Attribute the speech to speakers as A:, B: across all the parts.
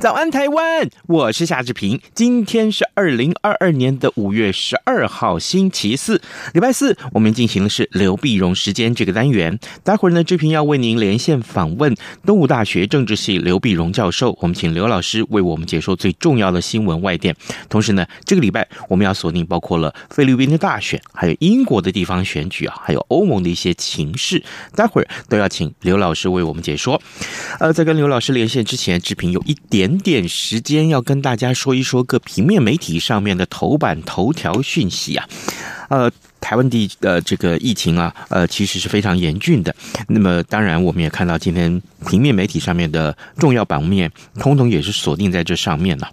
A: 早安，台湾！我是夏志平。今天是二零二二年的五月十二号，星期四，礼拜四。我们进行的是刘碧荣时间这个单元。待会儿呢，志平要为您连线访问东吴大学政治系刘碧荣教授。我们请刘老师为我们解说最重要的新闻外电。同时呢，这个礼拜我们要锁定包括了菲律宾的大选，还有英国的地方选举啊，还有欧盟的一些情势。待会儿都要请刘老师为我们解说。呃，在跟刘老师连线之前，志平有一点。点点时间要跟大家说一说各平面媒体上面的头版头条讯息啊，呃，台湾地呃这个疫情啊，呃其实是非常严峻的。那么当然我们也看到今天平面媒体上面的重要版面，通通也是锁定在这上面了。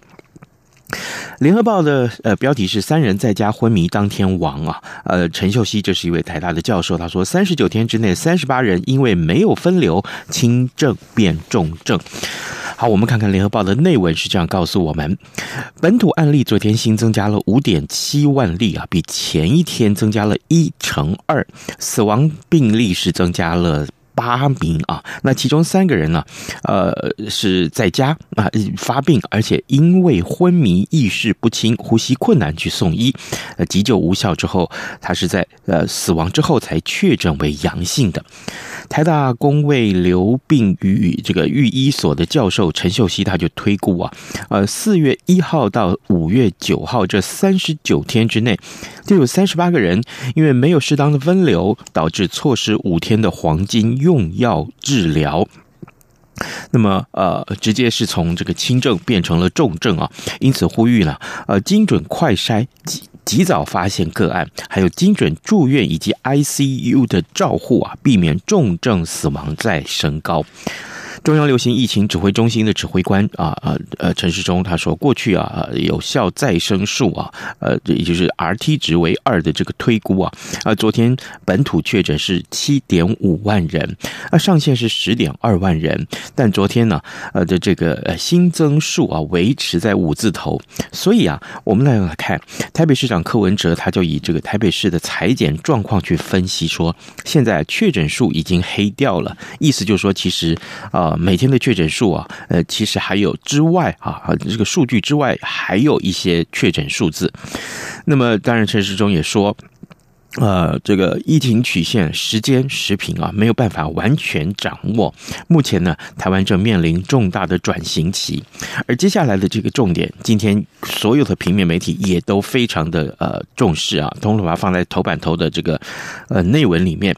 A: 联合报的呃标题是“三人在家昏迷当天亡”啊，呃，陈秀熙这是一位台大的教授，他说三十九天之内三十八人因为没有分流，轻症变重症。好，我们看看联合报的内文是这样告诉我们：本土案例昨天新增加了五点七万例啊，比前一天增加了一成二，死亡病例是增加了。八名啊，那其中三个人呢，呃，是在家啊发病，而且因为昏迷、意识不清、呼吸困难去送医，呃，急救无效之后，他是在呃死亡之后才确诊为阳性的。台大公卫流病与这个御医所的教授陈秀熙他就推估啊，呃，四月一号到五月九号这三十九天之内，就有三十八个人因为没有适当的分流，导致错失五天的黄金用药治疗，那么呃，直接是从这个轻症变成了重症啊，因此呼吁呢，呃，精准快筛及早发现个案，还有精准住院以及 ICU 的照护啊，避免重症死亡再升高。中央流行疫情指挥中心的指挥官啊呃呃陈时中他说，过去啊有效再生数啊呃也就是 RT 值为二的这个推估啊啊昨天本土确诊是七点五万人啊上限是十点二万人，但昨天呢呃的这个呃新增数啊维持在五字头，所以啊我们来看台北市长柯文哲他就以这个台北市的采检状况去分析说，现在确诊数已经黑掉了，意思就是说其实啊。每天的确诊数啊，呃，其实还有之外啊，这个数据之外，还有一些确诊数字。那么，当然陈时中也说，呃，这个疫情曲线时间时平啊，没有办法完全掌握。目前呢，台湾正面临重大的转型期，而接下来的这个重点，今天所有的平面媒体也都非常的呃重视啊，通通把它放在头版头的这个呃内文里面。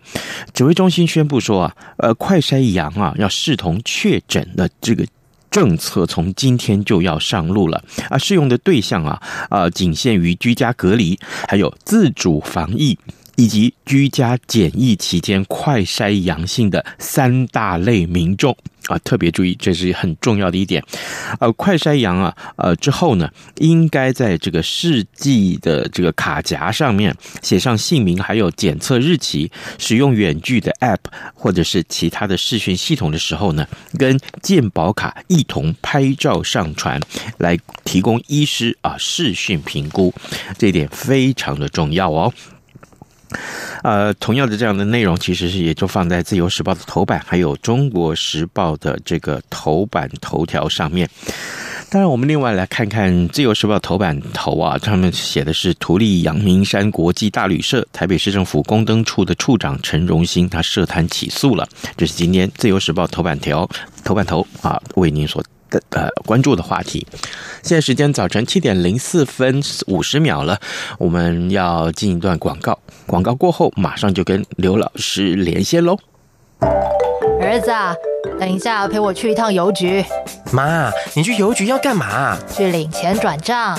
A: 指挥中心宣布说啊，呃，快筛阳啊，要视同确诊的这个政策从今天就要上路了啊，适用的对象啊啊，仅限于居家隔离，还有自主防疫。以及居家检疫期间快筛阳性的三大类民众啊，特别注意，这是很重要的一点。呃，快筛阳啊，呃之后呢，应该在这个试剂的这个卡夹上面写上姓名，还有检测日期。使用远距的 App 或者是其他的视讯系统的时候呢，跟健保卡一同拍照上传，来提供医师啊视讯评估。这一点非常的重要哦。呃，同样的这样的内容，其实是也就放在《自由时报》的头版，还有《中国时报》的这个头版头条上面。当然，我们另外来看看《自由时报》头版头啊，上面写的是图利阳明山国际大旅社，台北市政府公灯处的处长陈荣兴，他涉贪起诉了。这是今天《自由时报》头版条头版头啊，为您所。的呃，关注的话题。现在时间早晨七点零四分五十秒了，我们要进一段广告。广告过后，马上就跟刘老师连线喽。
B: 儿子啊，等一下陪我去一趟邮局。
C: 妈，你去邮局要干嘛？
B: 去领钱转账。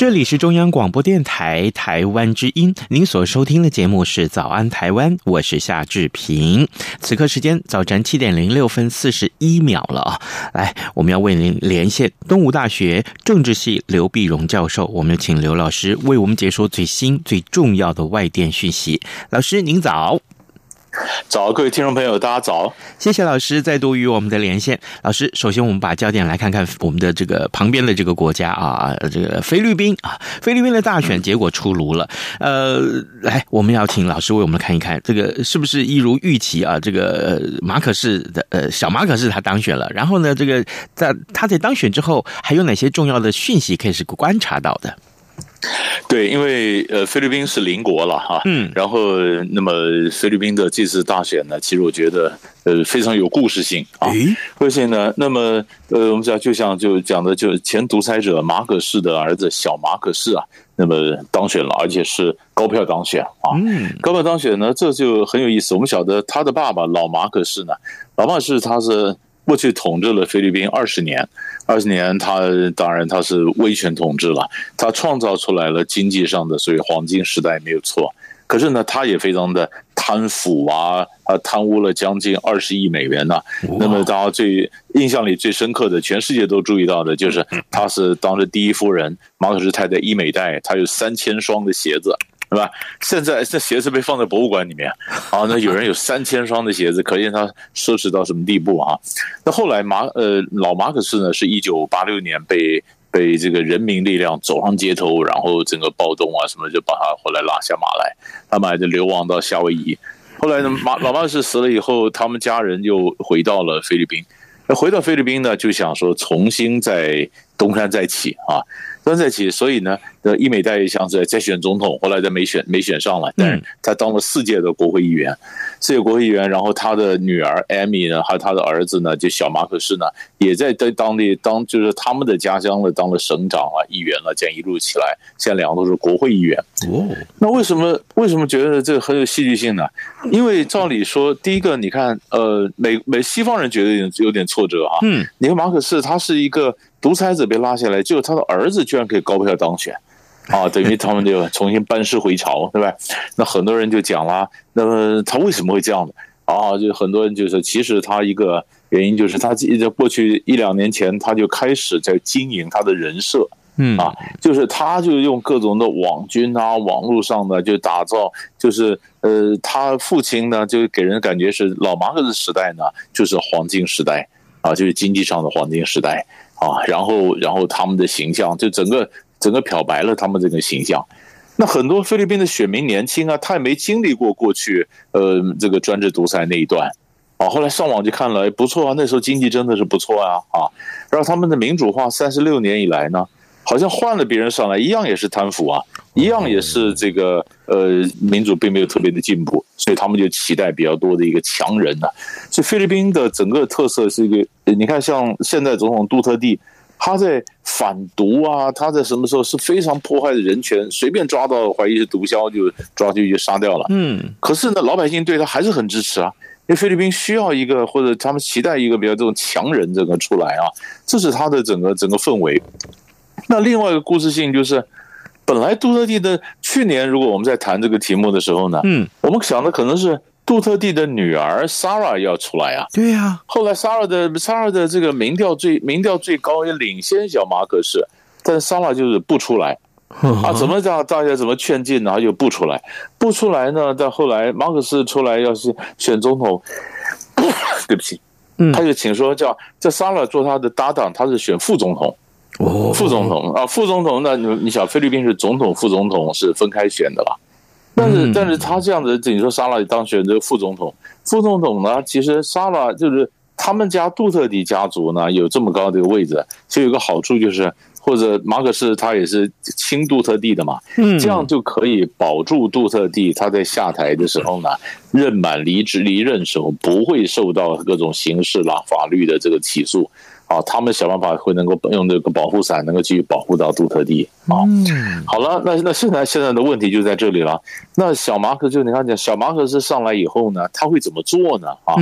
A: 这里是中央广播电台台湾之音，您所收听的节目是《早安台湾》，我是夏志平。此刻时间早晨七点零六分四十一秒了啊！来，我们要为您连线东吴大学政治系刘必荣教授，我们请刘老师为我们解说最新最重要的外电讯息。老师，您早。
D: 早，各位听众朋友，大家早！
A: 谢谢老师再度与我们的连线。老师，首先我们把焦点来看看我们的这个旁边的这个国家啊，这个菲律宾啊，菲律宾的大选结果出炉了。呃，来，我们要请老师为我们看一看，这个是不是一如预期啊？这个马可是的呃小马可是他当选了，然后呢，这个在他在当选之后，还有哪些重要的讯息可以是观察到的？
D: 对，因为呃，菲律宾是邻国了哈，嗯，然后那么菲律宾的这次大选呢，其实我觉得呃非常有故事性啊，而且呢，那么呃，我们讲就像就讲的，就前独裁者马可仕的儿子小马可仕啊，那么当选了，而且是高票当选啊，嗯，高票当选呢，这就很有意思。我们晓得他的爸爸老马可仕呢，老马是他是过去统治了菲律宾二十年。二十年，他当然他是威权统治了，他创造出来了经济上的所谓黄金时代没有错。可是呢，他也非常的贪腐啊，他贪污了将近二十亿美元呐、啊。那么大家最印象里最深刻的，全世界都注意到的就是，他是当时第一夫人马可斯太太伊美黛，他有三千双的鞋子。对吧？现在这鞋子被放在博物馆里面啊，那有人有三千双的鞋子，可见他奢侈到什么地步啊？那后来马呃老马可仕呢，是一九八六年被被这个人民力量走上街头，然后整个暴动啊什么就把他后来拉下马来，他们还就流亡到夏威夷。后来呢，马老马克思死了以后，他们家人又回到了菲律宾。那回到菲律宾呢，就想说重新再东山再起啊。东山再起，所以呢，呃，伊美黛也想在再选总统，后来在没选，没选上来，但是他当了四届的国会议员，四届国会议员，然后他的女儿艾米呢，还有他的儿子呢，就小马可仕呢，也在在当地当就是他们的家乡呢，当了省长啊，议员了，这样一路起来，现在两个都是国会议员。哦，那为什么为什么觉得这个很有戏剧性呢？因为照理说，第一个你看，呃，美美西方人觉得有点有点挫折啊。嗯，你看马可仕他是一个。独裁者被拉下来，结果他的儿子居然可以高票当选，啊，等于他们就重新班师回朝，对吧？那很多人就讲了，那么他为什么会这样的？啊，就很多人就是，其实他一个原因就是他在过去一两年前他就开始在经营他的人设，嗯啊，就是他就用各种的网军啊，网络上的就打造，就是呃，他父亲呢就给人感觉是老马克思时代呢就是黄金时代啊，就是经济上的黄金时代。啊，然后，然后他们的形象就整个整个漂白了他们这个形象。那很多菲律宾的选民年轻啊，他也没经历过过去呃这个专制独裁那一段啊。后来上网就看了，不错啊，那时候经济真的是不错啊啊。然后他们的民主化三十六年以来呢，好像换了别人上来一样也是贪腐啊，一样也是这个呃民主并没有特别的进步，所以他们就期待比较多的一个强人呢、所以菲律宾的整个特色是一个，你看像现在总统杜特地，他在反毒啊，他在什么时候是非常破坏的人权，随便抓到怀疑是毒枭就抓去就杀掉了。嗯，可是呢，老百姓对他还是很支持啊，因为菲律宾需要一个或者他们期待一个比较这种强人这个出来啊，这是他的整个整个氛围。那另外一个故事性就是，本来杜特地的去年，如果我们在谈这个题目的时候呢，嗯，我们想的可能是。杜特地的女儿 Sarah 要出来啊？
A: 对呀、啊。
D: 后来 Sarah 的 Sarah 的这个民调最民调最高，也领先小马可仕，但是 Sarah 就是不出来啊？怎么讲？大家怎么劝进，然后又不出来？不出来呢？到后来马可思出来要是选总统，对不起，他就请说叫叫 Sarah 做他的搭档，他是选副总统。哦，副总统啊，副总统那你你想菲律宾是总统副总统是分开选的吧？但是，但是他这样子，你说沙拉当选这个副总统，副总统呢，其实沙拉就是他们家杜特地家族呢有这么高的一个位置，其实有个好处就是，或者马可仕他也是亲杜特地的嘛，嗯，这样就可以保住杜特地他在下台的时候呢，任满离职离任时候不会受到各种刑事啦法律的这个起诉。啊，他们想办法会能够用这个保护伞，能够继续保护到杜特地啊。好了，那那现在现在的问题就在这里了。那小马可就你看讲，小马可是上来以后呢，他会怎么做呢？啊，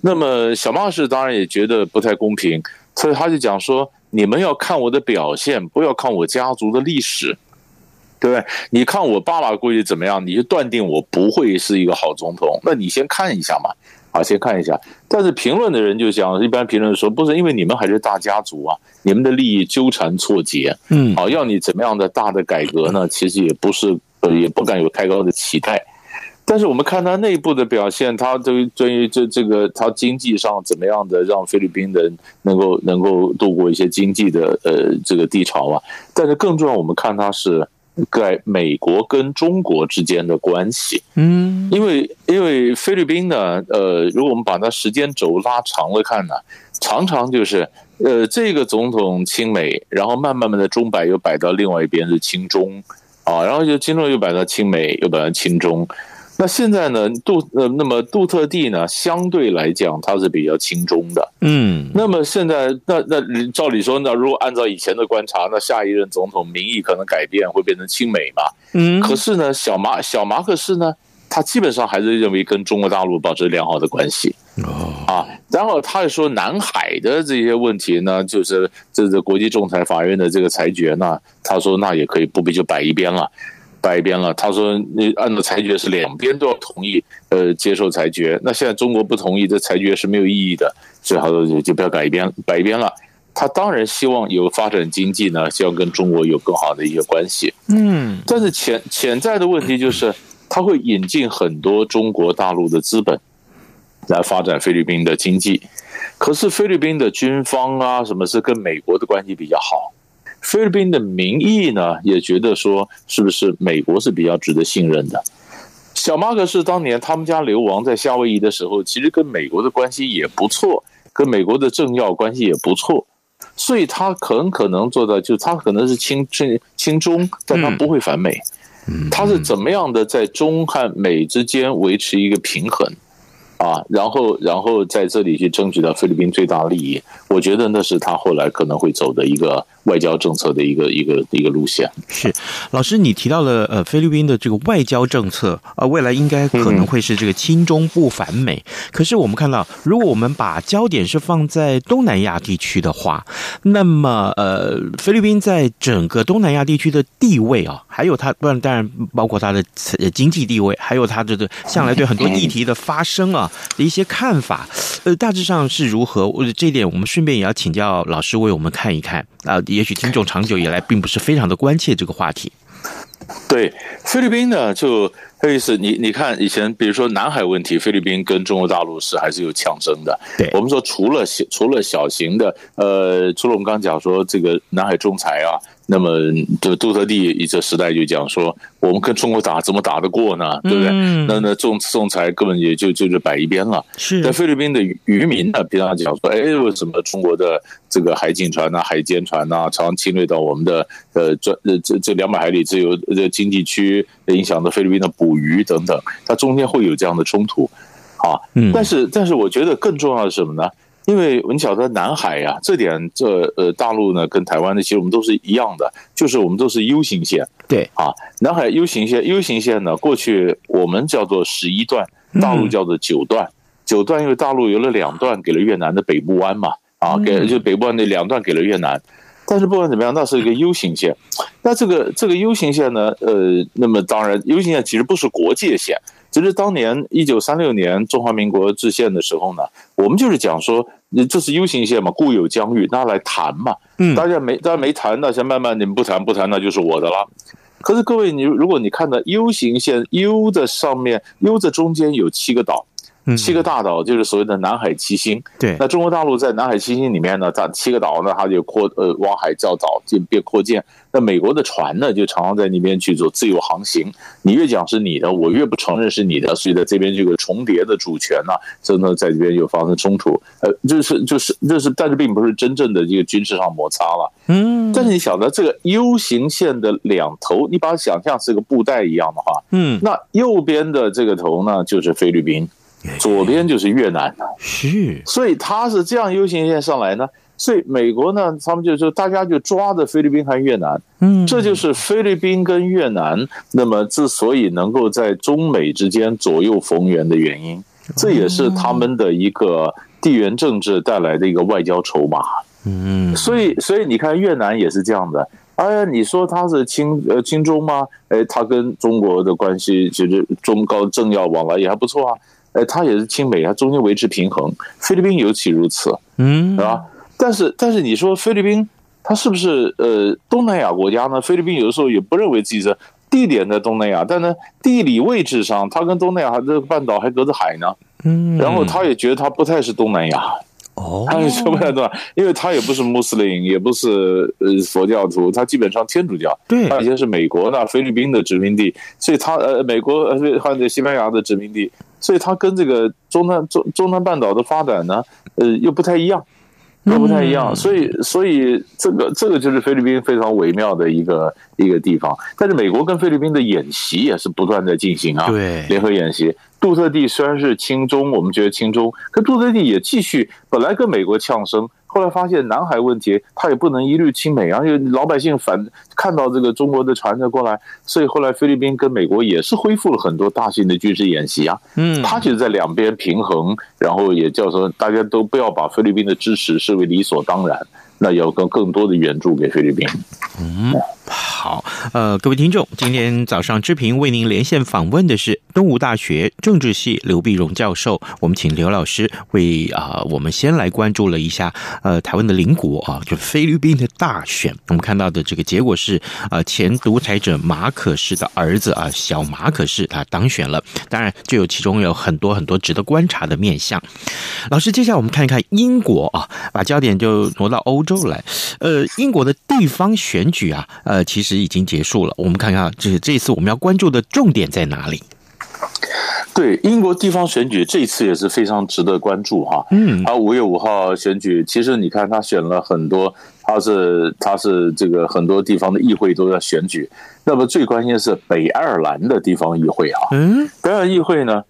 D: 那么小马克是当然也觉得不太公平，所以他就讲说：你们要看我的表现，不要看我家族的历史，对不对？你看我爸爸过去怎么样，你就断定我不会是一个好总统，那你先看一下嘛。好，先看一下。但是评论的人就讲，一般评论说，不是因为你们还是大家族啊，你们的利益纠缠错节，嗯，好，要你怎么样的大的改革呢？其实也不是，也不敢有太高的期待。但是我们看他内部的表现，他对对于这这个他经济上怎么样的让菲律宾人能够能够度过一些经济的呃这个低潮啊。但是更重要，我们看他是。在美国跟中国之间的关系，嗯，因为因为菲律宾呢，呃，如果我们把它时间轴拉长了看呢，常常就是，呃，这个总统亲美，然后慢慢慢的钟摆又摆到另外一边是亲中，啊，然后就亲中又摆到亲美，又摆到亲中。那现在呢，杜呃，那么杜特地呢，相对来讲他是比较亲中的，嗯。那么现在，那那照理说那，如果按照以前的观察，那下一任总统民意可能改变，会变成亲美嘛，嗯。可是呢，小马小马克思呢，他基本上还是认为跟中国大陆保持良好的关系，哦啊。然后他也说南海的这些问题呢，就是这是国际仲裁法院的这个裁决呢，他说那也可以不必就摆一边了。摆一边了，他说：“你按照裁决是两边都要同意，呃，接受裁决。那现在中国不同意，这裁决是没有意义的，所以他说就就不要改一边，摆一边了。他当然希望有发展经济呢，希望跟中国有更好的一些关系。嗯，但是潜潜在的问题就是，他会引进很多中国大陆的资本来发展菲律宾的经济。可是菲律宾的军方啊，什么是跟美国的关系比较好？”菲律宾的民意呢，也觉得说，是不是美国是比较值得信任的？小马可是当年他们家流亡在夏威夷的时候，其实跟美国的关系也不错，跟美国的政要关系也不错，所以他很可能做到，就他可能是亲亲亲中，但他不会反美。他是怎么样的在中和美之间维持一个平衡？啊，然后，然后在这里去争取到菲律宾最大利益，我觉得那是他后来可能会走的一个外交政策的一个一个一个路线。
A: 是，老师，你提到了呃菲律宾的这个外交政策啊，未来应该可能会是这个亲中不反美。嗯、可是我们看到，如果我们把焦点是放在东南亚地区的话，那么呃菲律宾在整个东南亚地区的地位啊，还有它，当然当然包括它的经济地位，还有它这个向来对很多议题的发声啊。的一些看法，呃，大致上是如何？这一点我们顺便也要请教老师为我们看一看啊。也许听众长久以来并不是非常的关切这个话题。
D: 对，菲律宾呢，就有意思。你你看，以前比如说南海问题，菲律宾跟中国大陆是还是有呛声的。对，我们说除了小除了小型的，呃，除了我们刚刚讲说这个南海仲裁啊。那么，这杜特地一这时代就讲说，我们跟中国打怎么打得过呢？对不对？嗯、那那仲仲裁根本也就就是摆一边了。是在菲律宾的渔民呢，平常讲说，哎，为什么中国的这个海警船呐、啊、海监船呐、啊，常侵略到我们的呃这这这两百海里自由的经济区，影响到菲律宾的捕鱼等等，它中间会有这样的冲突啊。嗯、但是但是，我觉得更重要的是什么呢？因为你晓得南海呀、啊，这点这呃大陆呢跟台湾呢，其实我们都是一样的，就是我们都是 U 型线。
A: 对
D: 啊，南海 U 型线，U 型线呢，过去我们叫做十一段，大陆叫做九段。嗯、九段因为大陆有了两段给了越南的北部湾嘛，啊，给就北部湾那两段给了越南。但是不管怎么样，那是一个 U 型线。那这个这个 U 型线呢，呃，那么当然 U 型线其实不是国界线。只是当年一九三六年中华民国制宪的时候呢，我们就是讲说，这是 U 型线嘛，固有疆域，拿来谈嘛。嗯，大家没大家没谈，那先慢慢你们不谈不谈，那就是我的了。可是各位，你如果你看到 U 型线，U 的上面，U 的中间有七个岛。七个大岛就是所谓的南海七星。
A: 对，
D: 那中国大陆在南海七星里面呢，它七个岛呢，它就扩呃往海造岛，就变扩建。那美国的船呢，就常常在那边去做自由航行。你越讲是你的，我越不承认是你的，所以在这边这个重叠的主权呢，真的在这边又发生冲突。呃，就是就是就是，但是并不是真正的这个军事上摩擦了。嗯，但是你晓得这个 U 型线的两头，你把它想象是个布袋一样的话，嗯，那右边的这个头呢，就是菲律宾。左边就是越南，
A: 是，
D: 所以他是这样 U 型线上来呢，所以美国呢，他们就说大家就抓着菲律宾和越南，嗯，这就是菲律宾跟越南那么之所以能够在中美之间左右逢源的原因，这也是他们的一个地缘政治带来的一个外交筹码，嗯，所以所以你看越南也是这样的，哎呀，你说他是亲呃亲中吗？哎，他跟中国的关系其实中高政要往来也还不错啊。哎，他也是亲美，他中间维持平衡。菲律宾尤其如此，嗯，是吧？但是，但是你说菲律宾，他是不是呃东南亚国家呢？菲律宾有的时候也不认为自己是地点在东南亚，但呢，地理位置上，他跟东南亚这个半岛还隔着海呢。嗯，然后他也觉得他不太是东南亚。哦，他也说不太对，因为他也不是穆斯林，也不是呃佛教徒，他基本上天主教。对，他以前是美国的菲律宾的殖民地，所以他呃美国呃或者西班牙的殖民地。所以他跟这个中南中中南半岛的发展呢，呃，又不太一样，又不太一样。所以，所以这个这个就是菲律宾非常微妙的一个一个地方。但是，美国跟菲律宾的演习也是不断在进行啊，对，联合演习。杜特地虽然是亲中，我们觉得亲中，可杜特地也继续本来跟美国呛声。后来发现南海问题，他也不能一律亲美啊，因为老百姓反看到这个中国的船在过来，所以后来菲律宾跟美国也是恢复了很多大型的军事演习啊。嗯，他就是在两边平衡，然后也叫做大家都不要把菲律宾的支持视为理所当然。那要更更多的援助给菲律宾。
A: 嗯，好，呃，各位听众，今天早上志平为您连线访问的是东吴大学政治系刘必荣教授。我们请刘老师为啊、我们先来关注了一下呃，台湾的邻国啊，就菲律宾的大选。我们看到的这个结果是，呃，前独裁者马可士的儿子啊，小马可士他当选了。当然，就有其中有很多很多值得观察的面相。老师，接下来我们看一看英国啊，把焦点就挪到欧洲。来，呃，英国的地方选举啊，呃，其实已经结束了。我们看看，就是这一次我们要关注的重点在哪里？
D: 对，英国地方选举这一次也是非常值得关注哈。嗯，啊，五月五号选举，其实你看他选了很多，他是他是这个很多地方的议会都在选举。那么最关键是北爱尔兰的地方议会啊。嗯，北爱尔兰议会呢？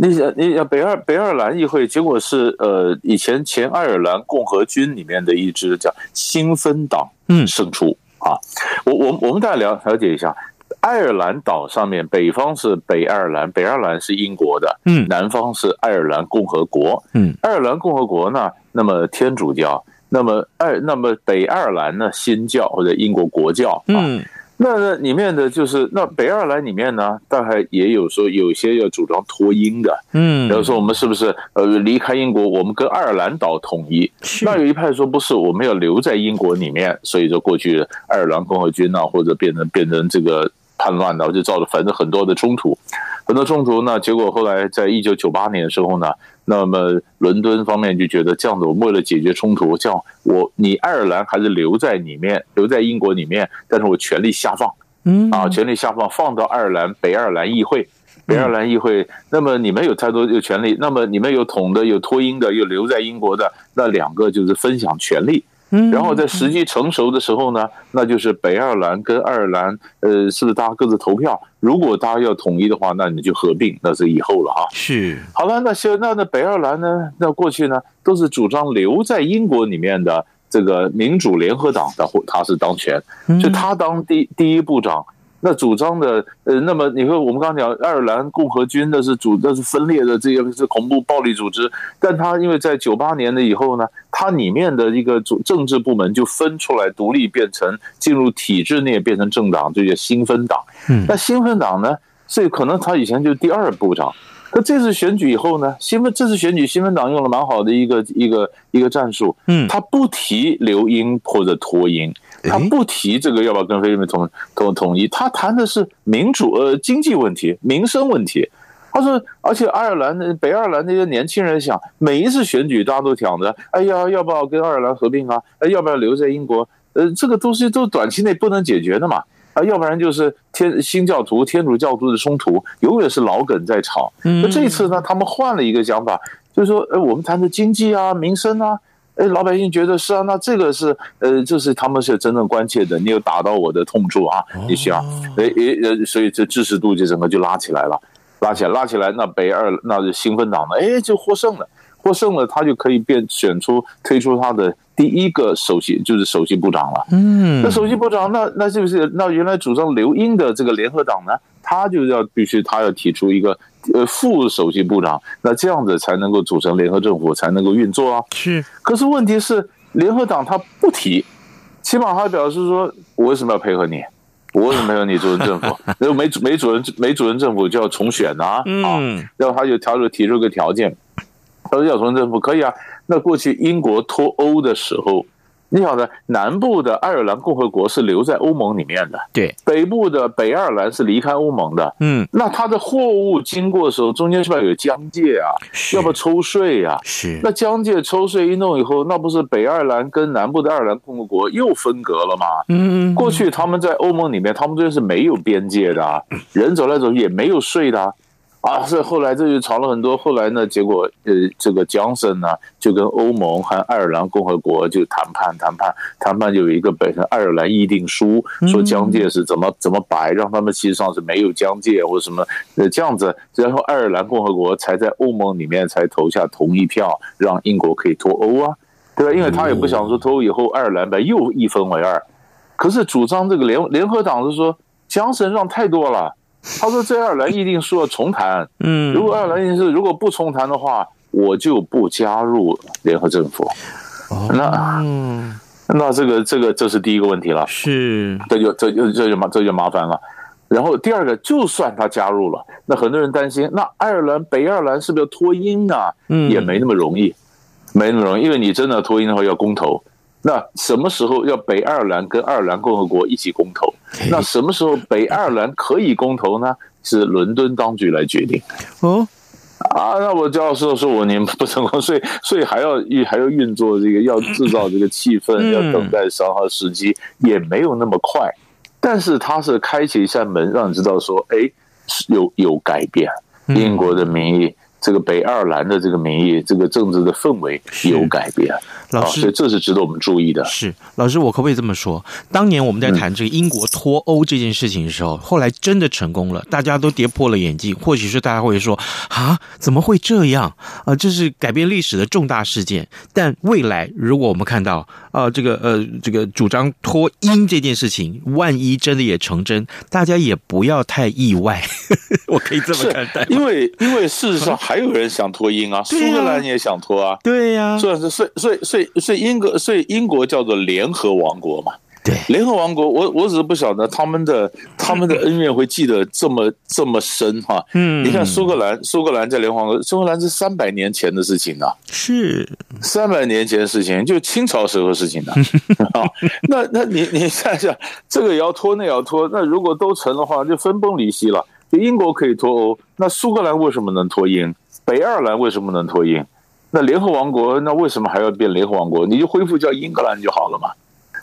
D: 你想，你想北爱北爱尔兰议会，结果是呃，以前前爱尔兰共和军里面的一支叫新芬党，嗯，胜出啊。我我我们大家了了解一下，爱尔兰岛上面北方是北爱尔兰，北爱尔兰是英国的，嗯，南方是爱尔兰共和国，嗯，爱尔兰共和国呢，那么天主教，那么爱那么北爱尔兰呢，新教或者英国国教，嗯。那那里面的就是那北爱尔兰里面呢，大概也有说有些要主张脱英的，嗯，比如说我们是不是呃离开英国，我们跟爱尔兰岛统一？那有一派说不是，我们要留在英国里面，所以说过去爱尔兰共和军啊，或者变成变成这个叛乱的，就造了反正很多的冲突，很多冲突呢，结果后来在一九九八年的时候呢。那么，伦敦方面就觉得这样子，我们为了解决冲突，这样我你爱尔兰还是留在里面，留在英国里面，但是我权力下放，嗯。啊，权力下放放到爱尔兰北爱尔兰议会，北爱尔兰议会，那么你们有太多有权利，那么你们有统的，有脱英的，有留在英国的，那两个就是分享权力，嗯，然后在时机成熟的时候呢，那就是北爱尔兰跟爱尔兰，呃，是不是大家各自投票？如果大家要统一的话，那你就合并，那是以后了哈。
A: 是，
D: 好了，那现那那北爱尔兰呢？那过去呢都是主张留在英国里面的这个民主联合党的，他是当权，就他当第第一部长。那主张的，呃，那么你说我们刚刚讲爱尔兰共和军那是主，那是分裂的，这个是恐怖暴力组织。但他因为在九八年的以后呢，他里面的一个主政治部门就分出来独立，变成进入体制内变成政党，就叫新芬党。嗯，那新芬党呢，所以可能他以前就是第二部长。可这次选举以后呢，新闻这次选举新闻党用了蛮好的一个一个一个战术。嗯，他不提留英或者脱英。他不提这个要不要跟菲律宾统统统一，他谈的是民主呃经济问题、民生问题。他说，而且爱尔兰的北爱尔兰那些年轻人想，每一次选举大家都想着，哎呀，要不要跟爱尔兰合并啊？哎，要不要留在英国？呃，这个东西都短期内不能解决的嘛。啊，要不然就是天新教徒、天主教徒的冲突，永远是老梗在吵。那这一次呢，他们换了一个讲法，就是说，呃，我们谈的经济啊、民生啊。哎，老百姓觉得是啊，那这个是呃，这是他们是真正关切的。你有打到我的痛处啊，你需要，哎哎呃，所以这支持度就整个就拉起来了，拉起来，拉起来，那北二那就新芬党呢，哎，就获胜了，获胜了，他就可以变选出推出他的第一个首席，就是首席部长了。嗯，那首席部长，那那是不是那原来主张留英的这个联合党呢？他就要必须他要提出一个。呃，副首席部长，那这样子才能够组成联合政府，才能够运作啊。
A: 是，
D: 可是问题是，联合党他不提，起码他表示说，我为什么要配合你？我为什么要你组成政府？然 后没没主任没主任政府就要重选呐啊，啊！然后他就他就提出个条件，他说要重新政府可以啊。那过去英国脱欧的时候。你晓得，南部的爱尔兰共和国是留在欧盟里面的，
A: 对；
D: 北部的北爱尔兰是离开欧盟的，嗯。那它的货物经过的时候，中间是不是有疆界啊？要不要抽税啊？
A: 是。
D: 那疆界抽税一弄以后，那不是北爱尔兰跟南部的爱尔兰共和国又分隔了吗？嗯。过去他们在欧盟里面，他们这边是没有边界的，人走来走去也没有税的。啊，是后来这就吵了很多。后来呢，结果呃，这个江森呢就跟欧盟和爱尔兰共和国就谈判谈判谈判，就有一个本身爱尔兰议定书，说疆界是怎么怎么摆，让他们其实上是没有疆界或什么呃这样子，然后爱尔兰共和国才在欧盟里面才投下同意票，让英国可以脱欧啊，对吧？因为他也不想说脱欧以后爱尔兰把又一分为二，可是主张这个联联合党是说江森让太多了。他说：“这爱尔兰议定书要重谈，嗯，如果爱尔兰议定书如果不重谈的话，我就不加入联合政府。那，那这个这个这是第一个问题了，
A: 是，
D: 这就这就这就麻这就麻烦了。然后第二个，就算他加入了，那很多人担心，那爱尔兰北爱尔兰是不是要脱英啊？嗯，也没那么容易，没那么容易，因为你真的脱英的话要公投。”那什么时候要北爱尔兰跟爱尔兰共和国一起公投？那什么时候北爱尔兰可以公投呢？是伦敦当局来决定。哦，啊，那我教授说我您不成功，所以所以还要运还要运作这个，要制造这个气氛，要等待消耗时机，也没有那么快。但是它是开启一扇门，让你知道说，哎，有有改变，英国的民意。这个北爱尔兰的这个民意，这个政治的氛围有改变，
A: 老师，
D: 所以这是值得我们注意的。
A: 是老师，我可不可以这么说？当年我们在谈这个英国脱欧这件事情的时候，后来真的成功了，大家都跌破了眼镜。或许是大家会说啊，怎么会这样啊？这是改变历史的重大事件。但未来，如果我们看到啊，这个呃，这个主张脱英这件事情，万一真的也成真，大家也不要太意外。我可以这么看待，
D: 因为因为事实上。还有人想脱英啊，苏格兰也想脱啊，
A: 对呀、啊，
D: 所以所以所以所以所以英国所以英国叫做联合王国嘛，
A: 对，
D: 联合王国，我我只是不晓得他们的他们的恩怨会记得这么 这么深哈，嗯，你看苏格兰苏格兰在联合王国，苏格兰是三百年前的事情呢，
A: 是。
D: 三百年前的事情，就清朝时候的事情的，那那你你想想，这个也要脱，那也要脱，那如果都成的话，就分崩离析了。英国可以脱欧，那苏格兰为什么能脱英？北爱尔兰为什么能脱英？那联合王国那为什么还要变联合王国？你就恢复叫英格兰就好了嘛？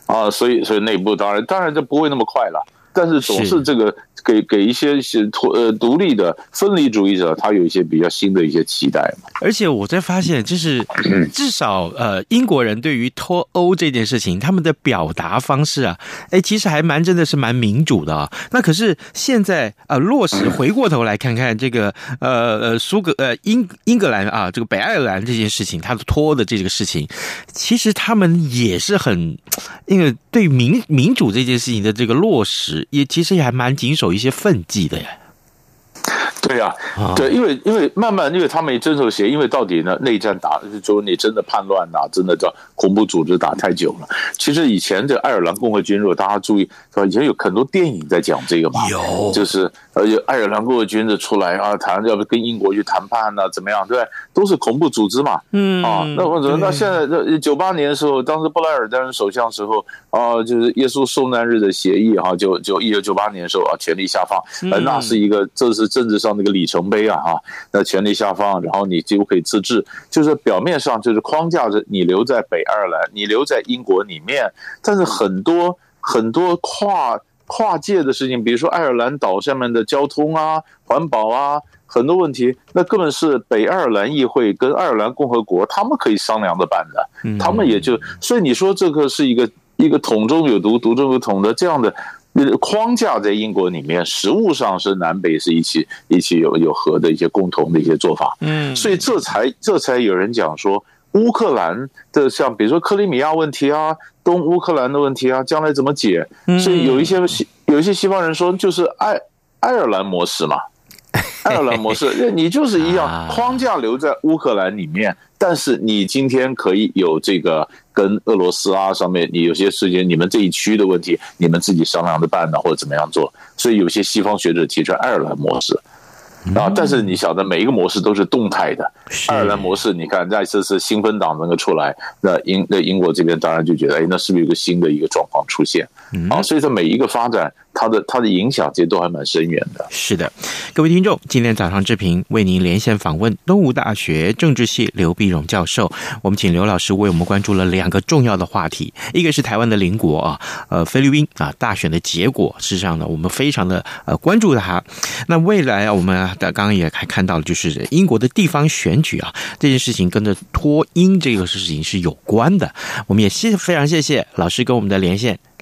D: 啊，所以所以内部当然当然就不会那么快了。但是总是这个。给给一些些脱呃独立的分离主义者，他有一些比较新的一些期待嘛。
A: 而且我在发现，就是至少呃英国人对于脱欧这件事情，他们的表达方式啊，哎，其实还蛮真的是蛮民主的啊。那可是现在呃落实回过头来看看这个呃呃苏格呃英英格兰啊这个北爱尔兰这件事情，他的脱欧的这个事情，其实他们也是很因为对民民主这件事情的这个落实，也其实也还蛮谨守。一些分际的呀。
D: 对呀、啊，对，因为因为慢慢，因为他们也遵守协议，因为到底呢，内战打，就是你真的叛乱呐、啊，真的叫恐怖组织打太久了。其实以前这爱尔兰共和军，如果大家注意，是吧？以前有很多电影在讲这个嘛，有，就是而且爱尔兰共和军的出来啊，谈要不跟英国去谈判呐、啊，怎么样？对，都是恐怖组织嘛，嗯啊，那或者那现在这九八年的时候，当时布莱尔担任首相时候啊，就是耶稣受难日的协议哈、啊，就就一九九八年的时候啊，权力下放，呃，那是一个这是政治上。那个里程碑啊，哈，那权力下放，然后你几乎可以自治，就是表面上就是框架着你留在北爱尔兰，你留在英国里面，但是很多很多跨跨界的事情，比如说爱尔兰岛上面的交通啊、环保啊，很多问题，那根本是北爱尔兰议会跟爱尔兰共和国他们可以商量着办的，他们也就，所以你说这个是一个一个桶中有毒，毒中有桶的这样的。框架在英国里面，实物上是南北是一起一起有有和的一些共同的一些做法，嗯，所以这才这才有人讲说乌克兰的像比如说克里米亚问题啊，东乌克兰的问题啊，将来怎么解？所以有一些西有一些西方人说，就是爱爱尔兰模式嘛，爱尔兰模式，你就是一样框架留在乌克兰里面。但是你今天可以有这个跟俄罗斯啊上面，你有些事情，你们这一区的问题，你们自己商量着办呢，或者怎么样做？所以有些西方学者提出爱尔兰模式。啊！但是你晓得，每一个模式都是动态的。爱尔兰模式，你看，那这次是新芬党能够出来，那英那英国这边当然就觉得，哎，那是不是有个新的一个状况出现？啊，所以说每一个发展，它的它的影响其实都还蛮深远的。
A: 是的，各位听众，今天早上志平为您连线访问东吴大学政治系刘碧荣教授，我们请刘老师为我们关注了两个重要的话题，一个是台湾的邻国啊，呃，菲律宾啊大选的结果，事实上呢，我们非常的呃关注它。那未来啊，我们。刚刚也还看到了，就是英国的地方选举啊，这件事情跟着脱英这个事情是有关的。我们也谢非常谢谢老师跟我们的连线，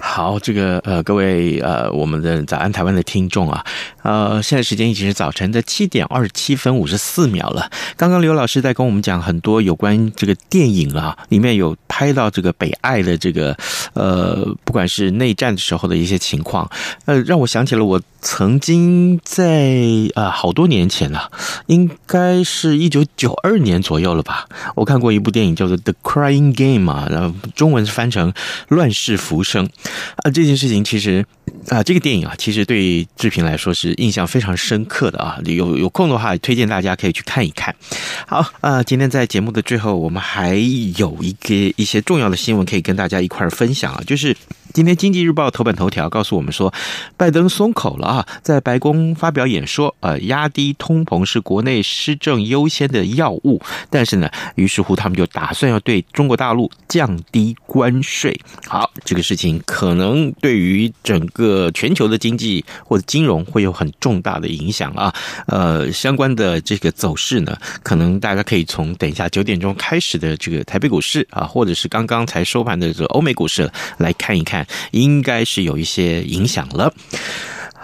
A: 好，这个呃，各位呃，我们的早安台湾的听众啊，呃，现在时间已经是早晨的七点二十七分五十四秒了。刚刚刘老师在跟我们讲很多有关这个电影啊，里面有拍到这个北爱的这个呃，不管是内战的时候的一些情况，呃，让我想起了我曾经在啊、好多年前了、应该是一九九二年左右了吧，我看过一部电影叫做《The Crying Game》啊，然后中文是翻成《乱世浮生》。啊，这件事情其实啊，这个电影啊，其实对志平来说是印象非常深刻的啊。有有空的话，推荐大家可以去看一看。好啊，今天在节目的最后，我们还有一个一些重要的新闻可以跟大家一块儿分享啊，就是。今天《经济日报》头版头条告诉我们说，拜登松口了啊，在白宫发表演说，呃，压低通膨是国内施政优先的要务。但是呢，于是乎他们就打算要对中国大陆降低关税。好，这个事情可能对于整个全球的经济或者金融会有很重大的影响啊。呃，相关的这个走势呢，可能大家可以从等一下九点钟开始的这个台北股市啊，或者是刚刚才收盘的这个欧美股市来看一看。应该是有一些影响了。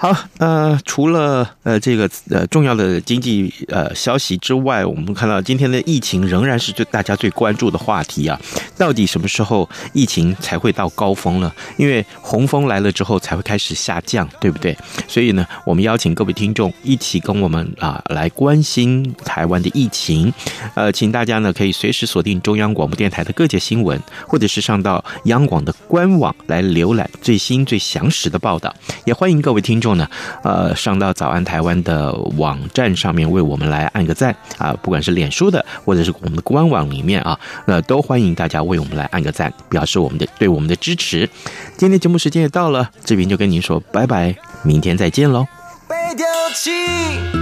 A: 好，呃，除了呃这个呃重要的经济呃消息之外，我们看到今天的疫情仍然是最大家最关注的话题啊。到底什么时候疫情才会到高峰了？因为洪峰来了之后才会开始下降，对不对？所以呢，我们邀请各位听众一起跟我们啊来关心台湾的疫情。呃，请大家呢可以随时锁定中央广播电台的各界新闻，或者是上到央广的官网来浏览最新最详实的报道。也欢迎各位听众后呢，呃，上到早安台湾的网站上面为我们来按个赞啊，不管是脸书的或者是我们的官网里面啊，那都欢迎大家为我们来按个赞，表示我们的对我们的支持。今天节目时间也到了，这边就跟您说拜拜，明天再见喽。被丢弃